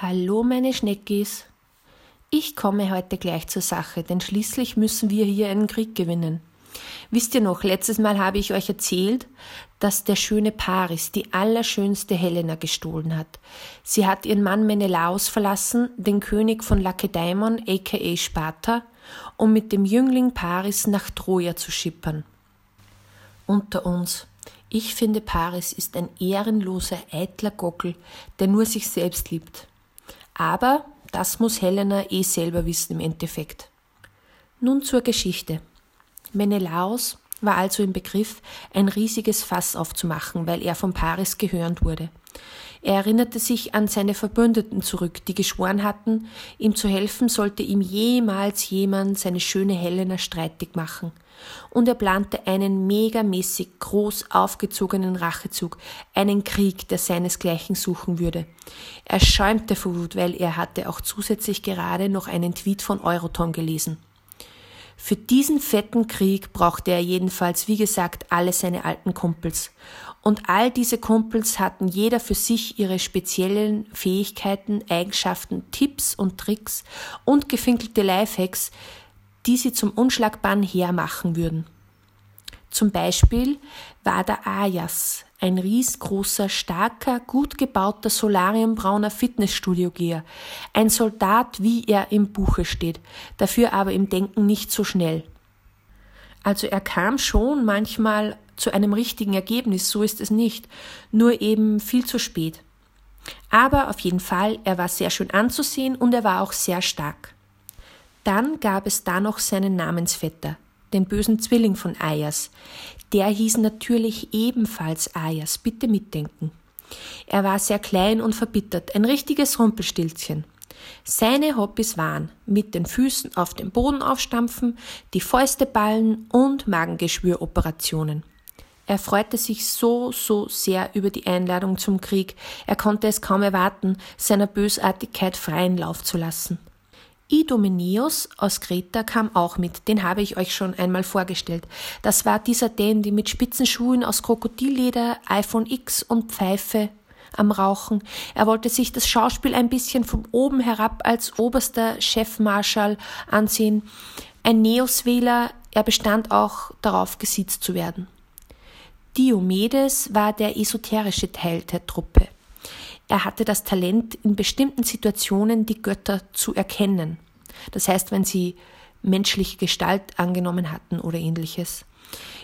Hallo meine Schneckis. Ich komme heute gleich zur Sache, denn schließlich müssen wir hier einen Krieg gewinnen. Wisst ihr noch, letztes Mal habe ich euch erzählt, dass der schöne Paris die allerschönste Helena gestohlen hat. Sie hat ihren Mann Menelaos verlassen, den König von Lakedaimon aka Sparta, um mit dem Jüngling Paris nach Troja zu schippern. Unter uns. Ich finde, Paris ist ein ehrenloser, eitler Gockel, der nur sich selbst liebt. Aber das muss Helena eh selber wissen im Endeffekt. Nun zur Geschichte. Menelaos war also im Begriff, ein riesiges Fass aufzumachen, weil er von Paris gehörend wurde. Er erinnerte sich an seine Verbündeten zurück, die geschworen hatten, ihm zu helfen, sollte ihm jemals jemand seine schöne Helena streitig machen und er plante einen megamäßig groß aufgezogenen Rachezug, einen Krieg, der seinesgleichen suchen würde. Er schäumte vor Wut, weil er hatte auch zusätzlich gerade noch einen Tweet von Euroton gelesen. Für diesen fetten Krieg brauchte er jedenfalls, wie gesagt, alle seine alten Kumpels. Und all diese Kumpels hatten jeder für sich ihre speziellen Fähigkeiten, Eigenschaften, Tipps und Tricks und gefinkelte Lifehacks, die sie zum unschlagbaren Heer machen würden. Zum Beispiel war der Ayas, ein riesengroßer, starker, gut gebauter solariumbrauner Fitnessstudio-Geher, ein Soldat, wie er im Buche steht, dafür aber im Denken nicht so schnell. Also er kam schon manchmal zu einem richtigen Ergebnis, so ist es nicht, nur eben viel zu spät. Aber auf jeden Fall, er war sehr schön anzusehen und er war auch sehr stark. Dann gab es da noch seinen Namensvetter, den bösen Zwilling von Ayas. Der hieß natürlich ebenfalls Ayas, bitte mitdenken. Er war sehr klein und verbittert, ein richtiges Rumpelstilzchen. Seine Hobbys waren mit den Füßen auf den Boden aufstampfen, die Fäuste ballen und Magengeschwüroperationen. Er freute sich so, so sehr über die Einladung zum Krieg, er konnte es kaum erwarten, seiner Bösartigkeit freien Lauf zu lassen. Idomeneus aus Kreta kam auch mit, den habe ich euch schon einmal vorgestellt. Das war dieser Dandy mit spitzen Schuhen aus Krokodilleder, iPhone X und Pfeife am Rauchen. Er wollte sich das Schauspiel ein bisschen von oben herab als oberster Chefmarschall ansehen. Ein Neoswähler, er bestand auch darauf, gesiezt zu werden. Diomedes war der esoterische Teil der Truppe. Er hatte das Talent, in bestimmten Situationen die Götter zu erkennen. Das heißt, wenn sie menschliche Gestalt angenommen hatten oder ähnliches.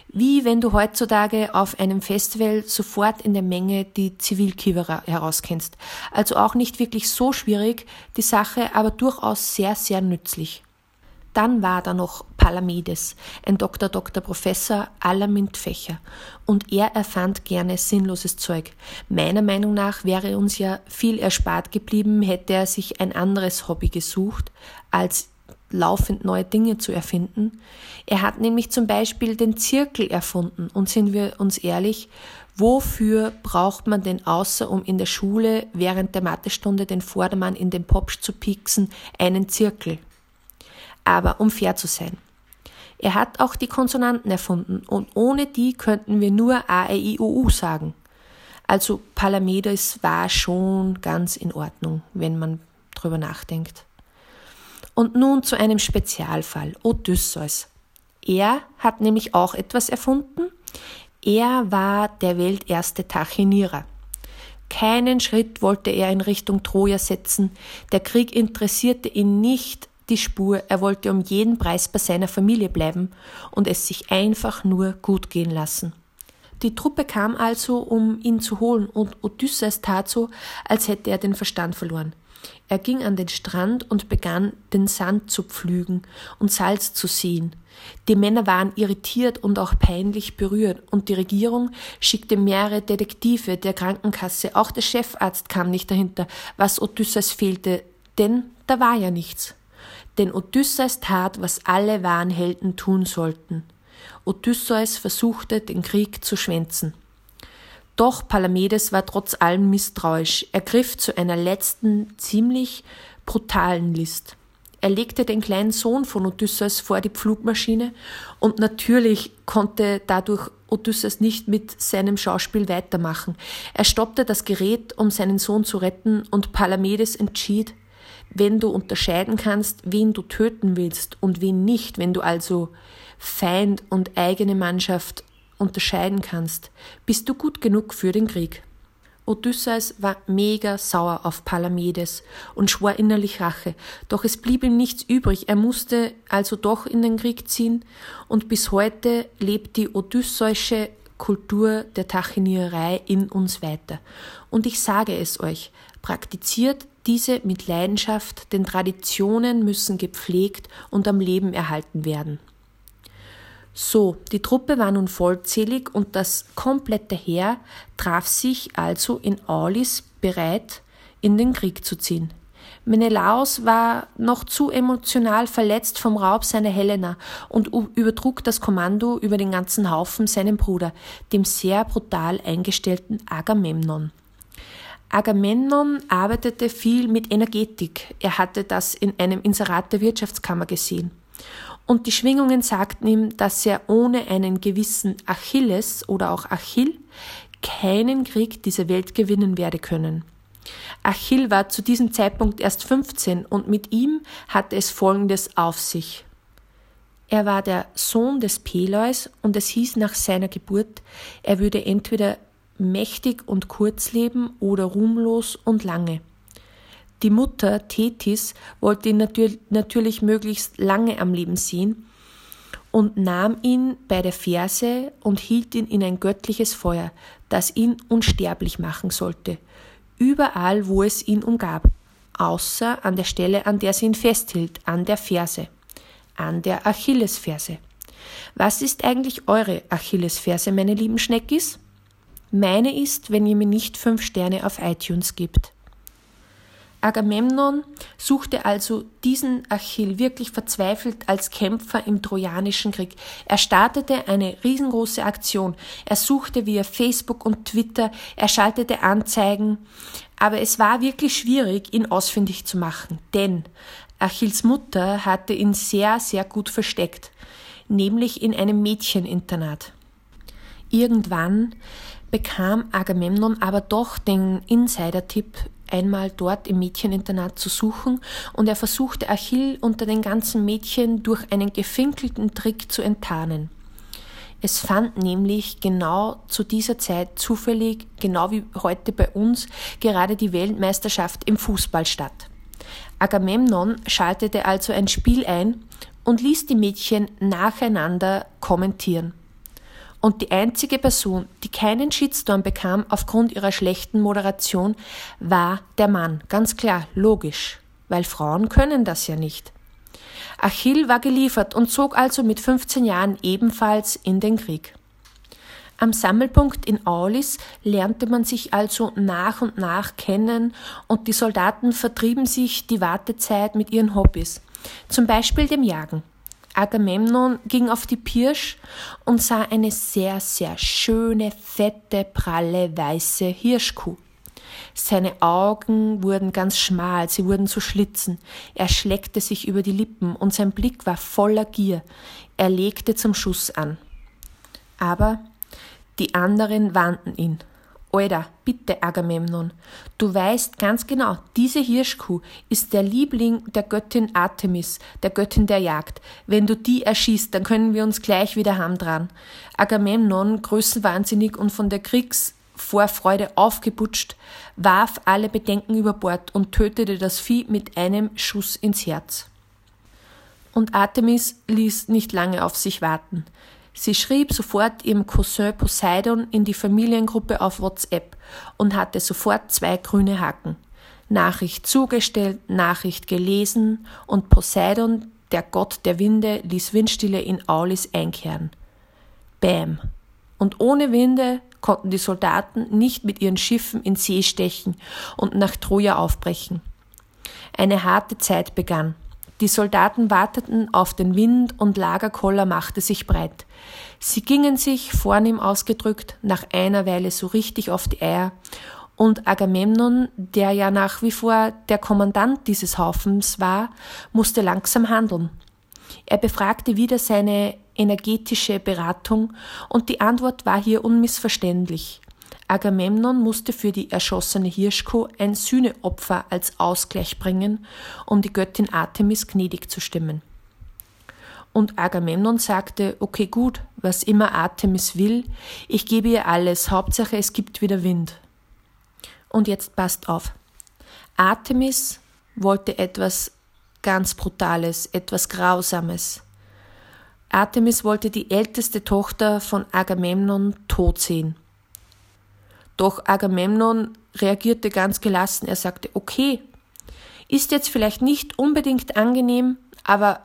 Wie wenn du heutzutage auf einem Festival sofort in der Menge die Zivilkiewerer herauskennst. Also auch nicht wirklich so schwierig, die Sache, aber durchaus sehr, sehr nützlich. Dann war da noch Palamedes, ein Doktor, Doktor, Professor aller MINT-Fächer. Und er erfand gerne sinnloses Zeug. Meiner Meinung nach wäre uns ja viel erspart geblieben, hätte er sich ein anderes Hobby gesucht, als laufend neue Dinge zu erfinden. Er hat nämlich zum Beispiel den Zirkel erfunden. Und sind wir uns ehrlich, wofür braucht man denn außer, um in der Schule während der Mathestunde den Vordermann in den Popsch zu pieksen, einen Zirkel? Aber um fair zu sein. Er hat auch die Konsonanten erfunden und ohne die könnten wir nur A, E, I, O, U sagen. Also Palamedes war schon ganz in Ordnung, wenn man drüber nachdenkt. Und nun zu einem Spezialfall, Odysseus. Er hat nämlich auch etwas erfunden. Er war der welterste Tachinierer. Keinen Schritt wollte er in Richtung Troja setzen. Der Krieg interessierte ihn nicht die Spur, er wollte um jeden Preis bei seiner Familie bleiben und es sich einfach nur gut gehen lassen. Die Truppe kam also, um ihn zu holen, und Odysseus tat so, als hätte er den Verstand verloren. Er ging an den Strand und begann, den Sand zu pflügen und Salz zu sehen. Die Männer waren irritiert und auch peinlich berührt, und die Regierung schickte mehrere Detektive der Krankenkasse, auch der Chefarzt kam nicht dahinter, was Odysseus fehlte, denn da war ja nichts. Denn Odysseus tat, was alle wahren Helden tun sollten. Odysseus versuchte, den Krieg zu schwänzen. Doch Palamedes war trotz allem misstrauisch. Er griff zu einer letzten, ziemlich brutalen List. Er legte den kleinen Sohn von Odysseus vor die Pflugmaschine und natürlich konnte dadurch Odysseus nicht mit seinem Schauspiel weitermachen. Er stoppte das Gerät, um seinen Sohn zu retten, und Palamedes entschied, wenn du unterscheiden kannst, wen du töten willst und wen nicht, wenn du also Feind und eigene Mannschaft unterscheiden kannst, bist du gut genug für den Krieg. Odysseus war mega sauer auf Palamedes und schwor innerlich Rache, doch es blieb ihm nichts übrig, er musste also doch in den Krieg ziehen und bis heute lebt die odysseusche Kultur der Tachinierei in uns weiter. Und ich sage es euch, praktiziert diese mit Leidenschaft, denn Traditionen müssen gepflegt und am Leben erhalten werden. So, die Truppe war nun vollzählig und das komplette Heer traf sich also in Aulis bereit, in den Krieg zu ziehen. Menelaos war noch zu emotional verletzt vom Raub seiner Helena und übertrug das Kommando über den ganzen Haufen seinem Bruder, dem sehr brutal eingestellten Agamemnon. Agamemnon arbeitete viel mit Energetik. Er hatte das in einem Inserat der Wirtschaftskammer gesehen. Und die Schwingungen sagten ihm, dass er ohne einen gewissen Achilles oder auch Achill keinen Krieg dieser Welt gewinnen werde können. Achill war zu diesem Zeitpunkt erst 15 und mit ihm hatte es Folgendes auf sich. Er war der Sohn des Peleus und es hieß nach seiner Geburt, er würde entweder mächtig und kurz leben oder ruhmlos und lange. Die Mutter Tethys wollte ihn natürlich möglichst lange am Leben sehen und nahm ihn bei der Ferse und hielt ihn in ein göttliches Feuer, das ihn unsterblich machen sollte, überall, wo es ihn umgab, außer an der Stelle, an der sie ihn festhielt, an der Ferse, an der Achillesferse. Was ist eigentlich eure Achillesferse, meine lieben Schneckis? Meine ist, wenn ihr mir nicht fünf Sterne auf iTunes gibt. Agamemnon suchte also diesen Achill wirklich verzweifelt als Kämpfer im Trojanischen Krieg. Er startete eine riesengroße Aktion. Er suchte via Facebook und Twitter, er schaltete Anzeigen, aber es war wirklich schwierig, ihn ausfindig zu machen, denn Achilles Mutter hatte ihn sehr, sehr gut versteckt, nämlich in einem Mädcheninternat. Irgendwann bekam Agamemnon aber doch den Insider-Tipp, einmal dort im Mädcheninternat zu suchen, und er versuchte Achill unter den ganzen Mädchen durch einen gefinkelten Trick zu enttarnen. Es fand nämlich genau zu dieser Zeit zufällig, genau wie heute bei uns, gerade die Weltmeisterschaft im Fußball statt. Agamemnon schaltete also ein Spiel ein und ließ die Mädchen nacheinander kommentieren. Und die einzige Person, die keinen Shitstorm bekam aufgrund ihrer schlechten Moderation, war der Mann. Ganz klar, logisch, weil Frauen können das ja nicht. Achill war geliefert und zog also mit 15 Jahren ebenfalls in den Krieg. Am Sammelpunkt in Aulis lernte man sich also nach und nach kennen und die Soldaten vertrieben sich die Wartezeit mit ihren Hobbys, zum Beispiel dem Jagen. Agamemnon ging auf die Pirsch und sah eine sehr, sehr schöne, fette, pralle, weiße Hirschkuh. Seine Augen wurden ganz schmal, sie wurden zu Schlitzen. Er schleckte sich über die Lippen und sein Blick war voller Gier. Er legte zum Schuss an. Aber die anderen warnten ihn. Alter, bitte Agamemnon, du weißt ganz genau, diese Hirschkuh ist der Liebling der Göttin Artemis, der Göttin der Jagd. Wenn du die erschießt, dann können wir uns gleich wieder haben dran. Agamemnon, größenwahnsinnig und von der Kriegsvorfreude aufgeputscht, warf alle Bedenken über Bord und tötete das Vieh mit einem Schuss ins Herz. Und Artemis ließ nicht lange auf sich warten. Sie schrieb sofort ihrem Cousin Poseidon in die Familiengruppe auf WhatsApp und hatte sofort zwei grüne Haken. Nachricht zugestellt, Nachricht gelesen und Poseidon, der Gott der Winde, ließ Windstille in Aulis einkehren. Bäm. Und ohne Winde konnten die Soldaten nicht mit ihren Schiffen in See stechen und nach Troja aufbrechen. Eine harte Zeit begann. Die Soldaten warteten auf den Wind und Lagerkoller machte sich breit. Sie gingen sich, vornehm ausgedrückt, nach einer Weile so richtig auf die Eier und Agamemnon, der ja nach wie vor der Kommandant dieses Haufens war, musste langsam handeln. Er befragte wieder seine energetische Beratung und die Antwort war hier unmissverständlich. Agamemnon musste für die erschossene Hirschkuh ein Sühneopfer als Ausgleich bringen, um die Göttin Artemis gnädig zu stimmen. Und Agamemnon sagte, okay gut, was immer Artemis will, ich gebe ihr alles, Hauptsache es gibt wieder Wind. Und jetzt passt auf. Artemis wollte etwas ganz Brutales, etwas Grausames. Artemis wollte die älteste Tochter von Agamemnon tot sehen. Doch Agamemnon reagierte ganz gelassen. Er sagte, okay, ist jetzt vielleicht nicht unbedingt angenehm, aber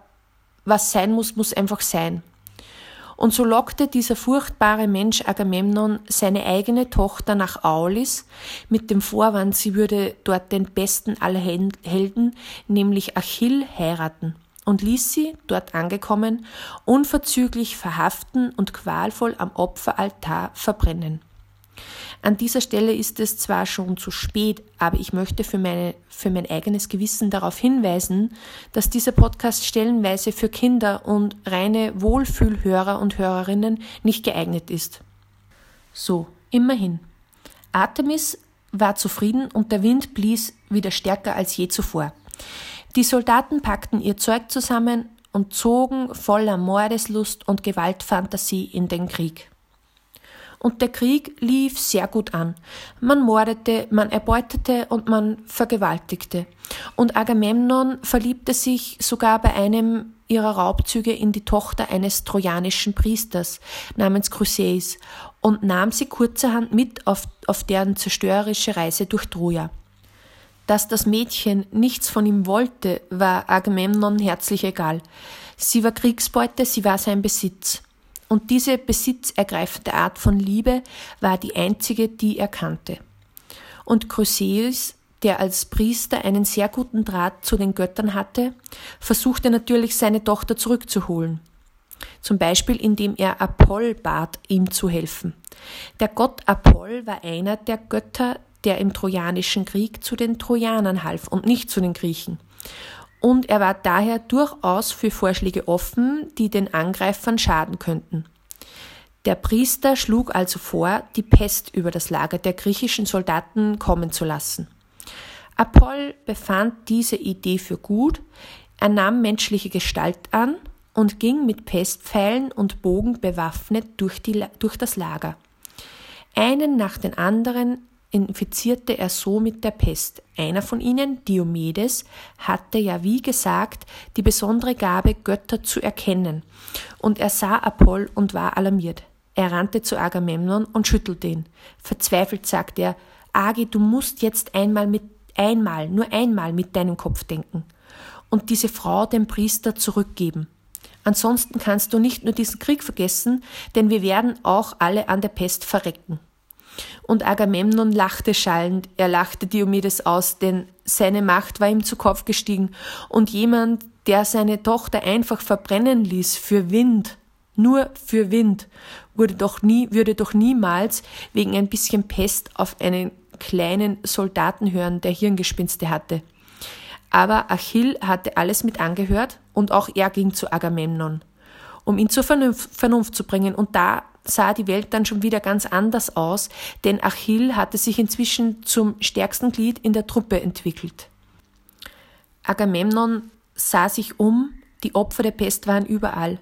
was sein muss, muss einfach sein. Und so lockte dieser furchtbare Mensch Agamemnon seine eigene Tochter nach Aulis mit dem Vorwand, sie würde dort den besten aller Helden, nämlich Achill, heiraten und ließ sie, dort angekommen, unverzüglich verhaften und qualvoll am Opferaltar verbrennen. An dieser Stelle ist es zwar schon zu spät, aber ich möchte für, meine, für mein eigenes Gewissen darauf hinweisen, dass dieser Podcast stellenweise für Kinder und reine Wohlfühlhörer und Hörerinnen nicht geeignet ist. So, immerhin. Artemis war zufrieden und der Wind blies wieder stärker als je zuvor. Die Soldaten packten ihr Zeug zusammen und zogen voller Mordeslust und Gewaltfantasie in den Krieg und der Krieg lief sehr gut an. Man mordete, man erbeutete und man vergewaltigte. Und Agamemnon verliebte sich sogar bei einem ihrer Raubzüge in die Tochter eines trojanischen Priesters namens Chryseis und nahm sie kurzerhand mit auf, auf deren zerstörerische Reise durch Troja. Dass das Mädchen nichts von ihm wollte, war Agamemnon herzlich egal. Sie war Kriegsbeute, sie war sein Besitz. Und diese besitzergreifende Art von Liebe war die einzige, die er kannte. Und Chryseus, der als Priester einen sehr guten Draht zu den Göttern hatte, versuchte natürlich seine Tochter zurückzuholen. Zum Beispiel indem er Apoll bat, ihm zu helfen. Der Gott Apoll war einer der Götter, der im Trojanischen Krieg zu den Trojanern half und nicht zu den Griechen und er war daher durchaus für Vorschläge offen, die den Angreifern schaden könnten. Der Priester schlug also vor, die Pest über das Lager der griechischen Soldaten kommen zu lassen. Apoll befand diese Idee für gut, er nahm menschliche Gestalt an und ging mit Pestpfeilen und Bogen bewaffnet durch, die, durch das Lager. Einen nach den anderen infizierte er so mit der Pest. Einer von ihnen, Diomedes, hatte ja wie gesagt die besondere Gabe, Götter zu erkennen. Und er sah Apoll und war alarmiert. Er rannte zu Agamemnon und schüttelte ihn. Verzweifelt sagte er, Agi, du musst jetzt einmal mit, einmal, nur einmal mit deinem Kopf denken und diese Frau dem Priester zurückgeben. Ansonsten kannst du nicht nur diesen Krieg vergessen, denn wir werden auch alle an der Pest verrecken. Und Agamemnon lachte schallend, er lachte Diomedes aus, denn seine Macht war ihm zu Kopf gestiegen, und jemand, der seine Tochter einfach verbrennen ließ für Wind, nur für Wind, würde doch nie, würde doch niemals wegen ein bisschen Pest auf einen kleinen Soldaten hören, der Hirngespinste hatte. Aber Achill hatte alles mit angehört und auch er ging zu Agamemnon, um ihn zur Vernunft, Vernunft zu bringen. Und da sah die Welt dann schon wieder ganz anders aus, denn Achill hatte sich inzwischen zum stärksten Glied in der Truppe entwickelt. Agamemnon sah sich um, die Opfer der Pest waren überall.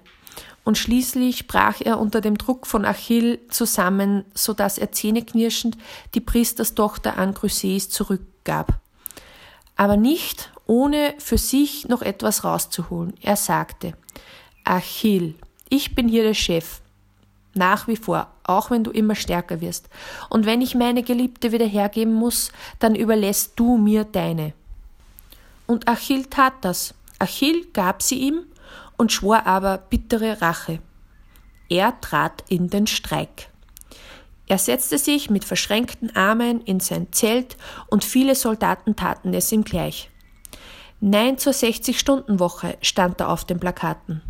Und schließlich brach er unter dem Druck von Achill zusammen, so dass er zähneknirschend die Priesterstochter an Chryseis zurückgab. Aber nicht, ohne für sich noch etwas rauszuholen. Er sagte, Achill, ich bin hier der Chef. Nach wie vor, auch wenn du immer stärker wirst. Und wenn ich meine Geliebte wieder hergeben muss, dann überlässt du mir deine. Und Achill tat das. Achill gab sie ihm und schwor aber bittere Rache. Er trat in den Streik. Er setzte sich mit verschränkten Armen in sein Zelt und viele Soldaten taten es ihm gleich. Nein zur 60-Stunden-Woche stand da auf den Plakaten.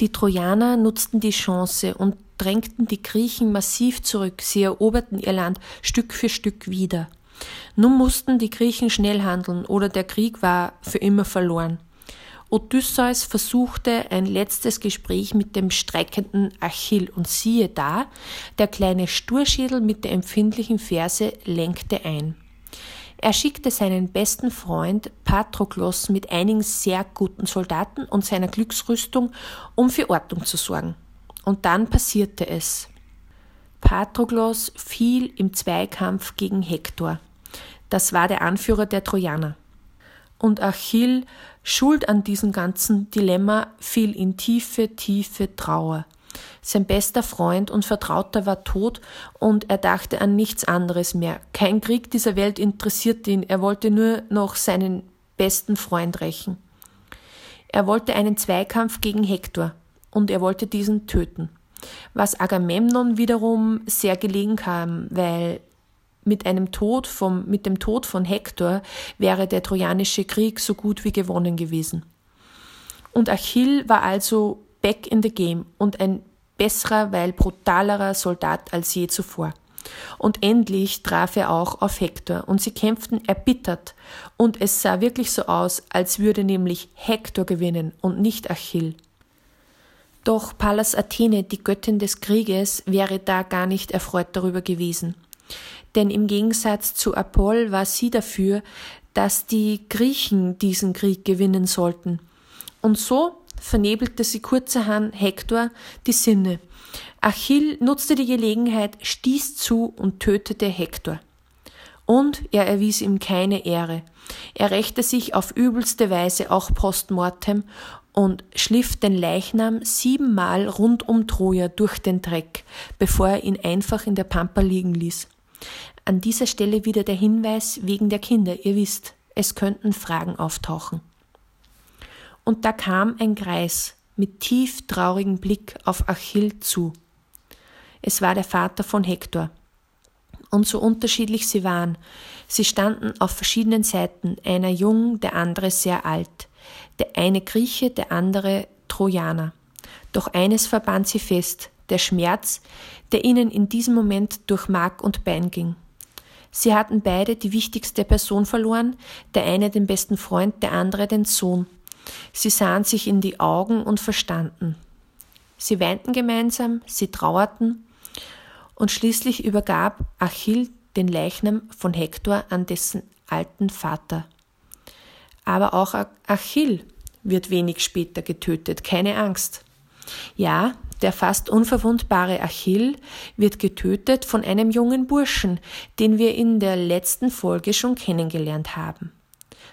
Die Trojaner nutzten die Chance und drängten die Griechen massiv zurück. Sie eroberten ihr Land Stück für Stück wieder. Nun mussten die Griechen schnell handeln oder der Krieg war für immer verloren. Odysseus versuchte ein letztes Gespräch mit dem streikenden Achill und siehe da, der kleine Sturschädel mit der empfindlichen Ferse lenkte ein. Er schickte seinen besten Freund Patroklos mit einigen sehr guten Soldaten und seiner Glücksrüstung, um für Ordnung zu sorgen. Und dann passierte es. Patroklos fiel im Zweikampf gegen Hektor. Das war der Anführer der Trojaner. Und Achill, schuld an diesem ganzen Dilemma, fiel in tiefe, tiefe Trauer. Sein bester Freund und Vertrauter war tot und er dachte an nichts anderes mehr. Kein Krieg dieser Welt interessierte ihn, er wollte nur noch seinen besten Freund rächen. Er wollte einen Zweikampf gegen Hektor und er wollte diesen töten. Was Agamemnon wiederum sehr gelegen kam, weil mit einem Tod vom, mit dem Tod von Hektor wäre der Trojanische Krieg so gut wie gewonnen gewesen. Und Achill war also back in the game und ein besserer, weil brutalerer Soldat als je zuvor. Und endlich traf er auch auf Hektor und sie kämpften erbittert und es sah wirklich so aus, als würde nämlich Hektor gewinnen und nicht Achill. Doch Pallas Athene, die Göttin des Krieges, wäre da gar nicht erfreut darüber gewesen. Denn im Gegensatz zu Apoll war sie dafür, dass die Griechen diesen Krieg gewinnen sollten. Und so vernebelte sie kurzerhand Hektor die Sinne. Achill nutzte die Gelegenheit, stieß zu und tötete Hektor. Und er erwies ihm keine Ehre. Er rächte sich auf übelste Weise auch postmortem und schliff den Leichnam siebenmal rund um Troja durch den Dreck, bevor er ihn einfach in der Pampa liegen ließ. An dieser Stelle wieder der Hinweis wegen der Kinder. Ihr wisst, es könnten Fragen auftauchen. Und da kam ein Greis mit tief traurigem Blick auf Achill zu. Es war der Vater von Hektor. Und so unterschiedlich sie waren, sie standen auf verschiedenen Seiten, einer jung, der andere sehr alt, der eine Grieche, der andere Trojaner. Doch eines verband sie fest, der Schmerz, der ihnen in diesem Moment durch Mark und Bein ging. Sie hatten beide die wichtigste Person verloren, der eine den besten Freund, der andere den Sohn. Sie sahen sich in die Augen und verstanden. Sie weinten gemeinsam, sie trauerten, und schließlich übergab Achill den Leichnam von Hektor an dessen alten Vater. Aber auch Achill wird wenig später getötet, keine Angst. Ja, der fast unverwundbare Achill wird getötet von einem jungen Burschen, den wir in der letzten Folge schon kennengelernt haben.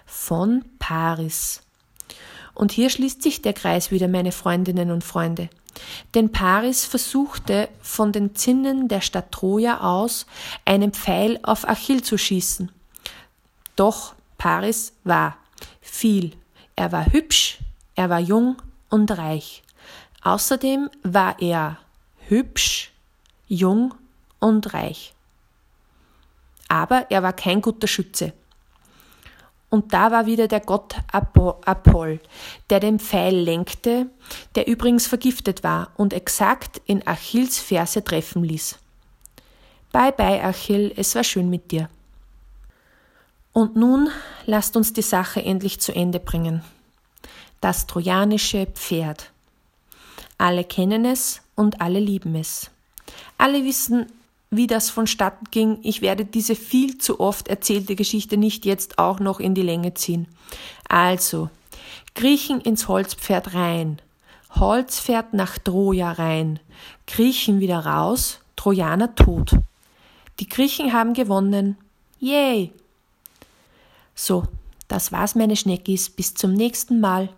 Von Paris. Und hier schließt sich der Kreis wieder, meine Freundinnen und Freunde. Denn Paris versuchte von den Zinnen der Stadt Troja aus einen Pfeil auf Achill zu schießen. Doch Paris war viel. Er war hübsch, er war jung und reich. Außerdem war er hübsch, jung und reich. Aber er war kein guter Schütze. Und da war wieder der Gott Apoll, der den Pfeil lenkte, der übrigens vergiftet war und exakt in Achilles Ferse treffen ließ. Bye bye, Achill, es war schön mit dir. Und nun lasst uns die Sache endlich zu Ende bringen. Das trojanische Pferd. Alle kennen es und alle lieben es. Alle wissen, wie das vonstatten ging. Ich werde diese viel zu oft erzählte Geschichte nicht jetzt auch noch in die Länge ziehen. Also, Griechen ins Holzpferd rein, Holzpferd nach Troja rein, Griechen wieder raus, Trojaner tot. Die Griechen haben gewonnen. Yay! So, das war's, meine Schneckis. Bis zum nächsten Mal.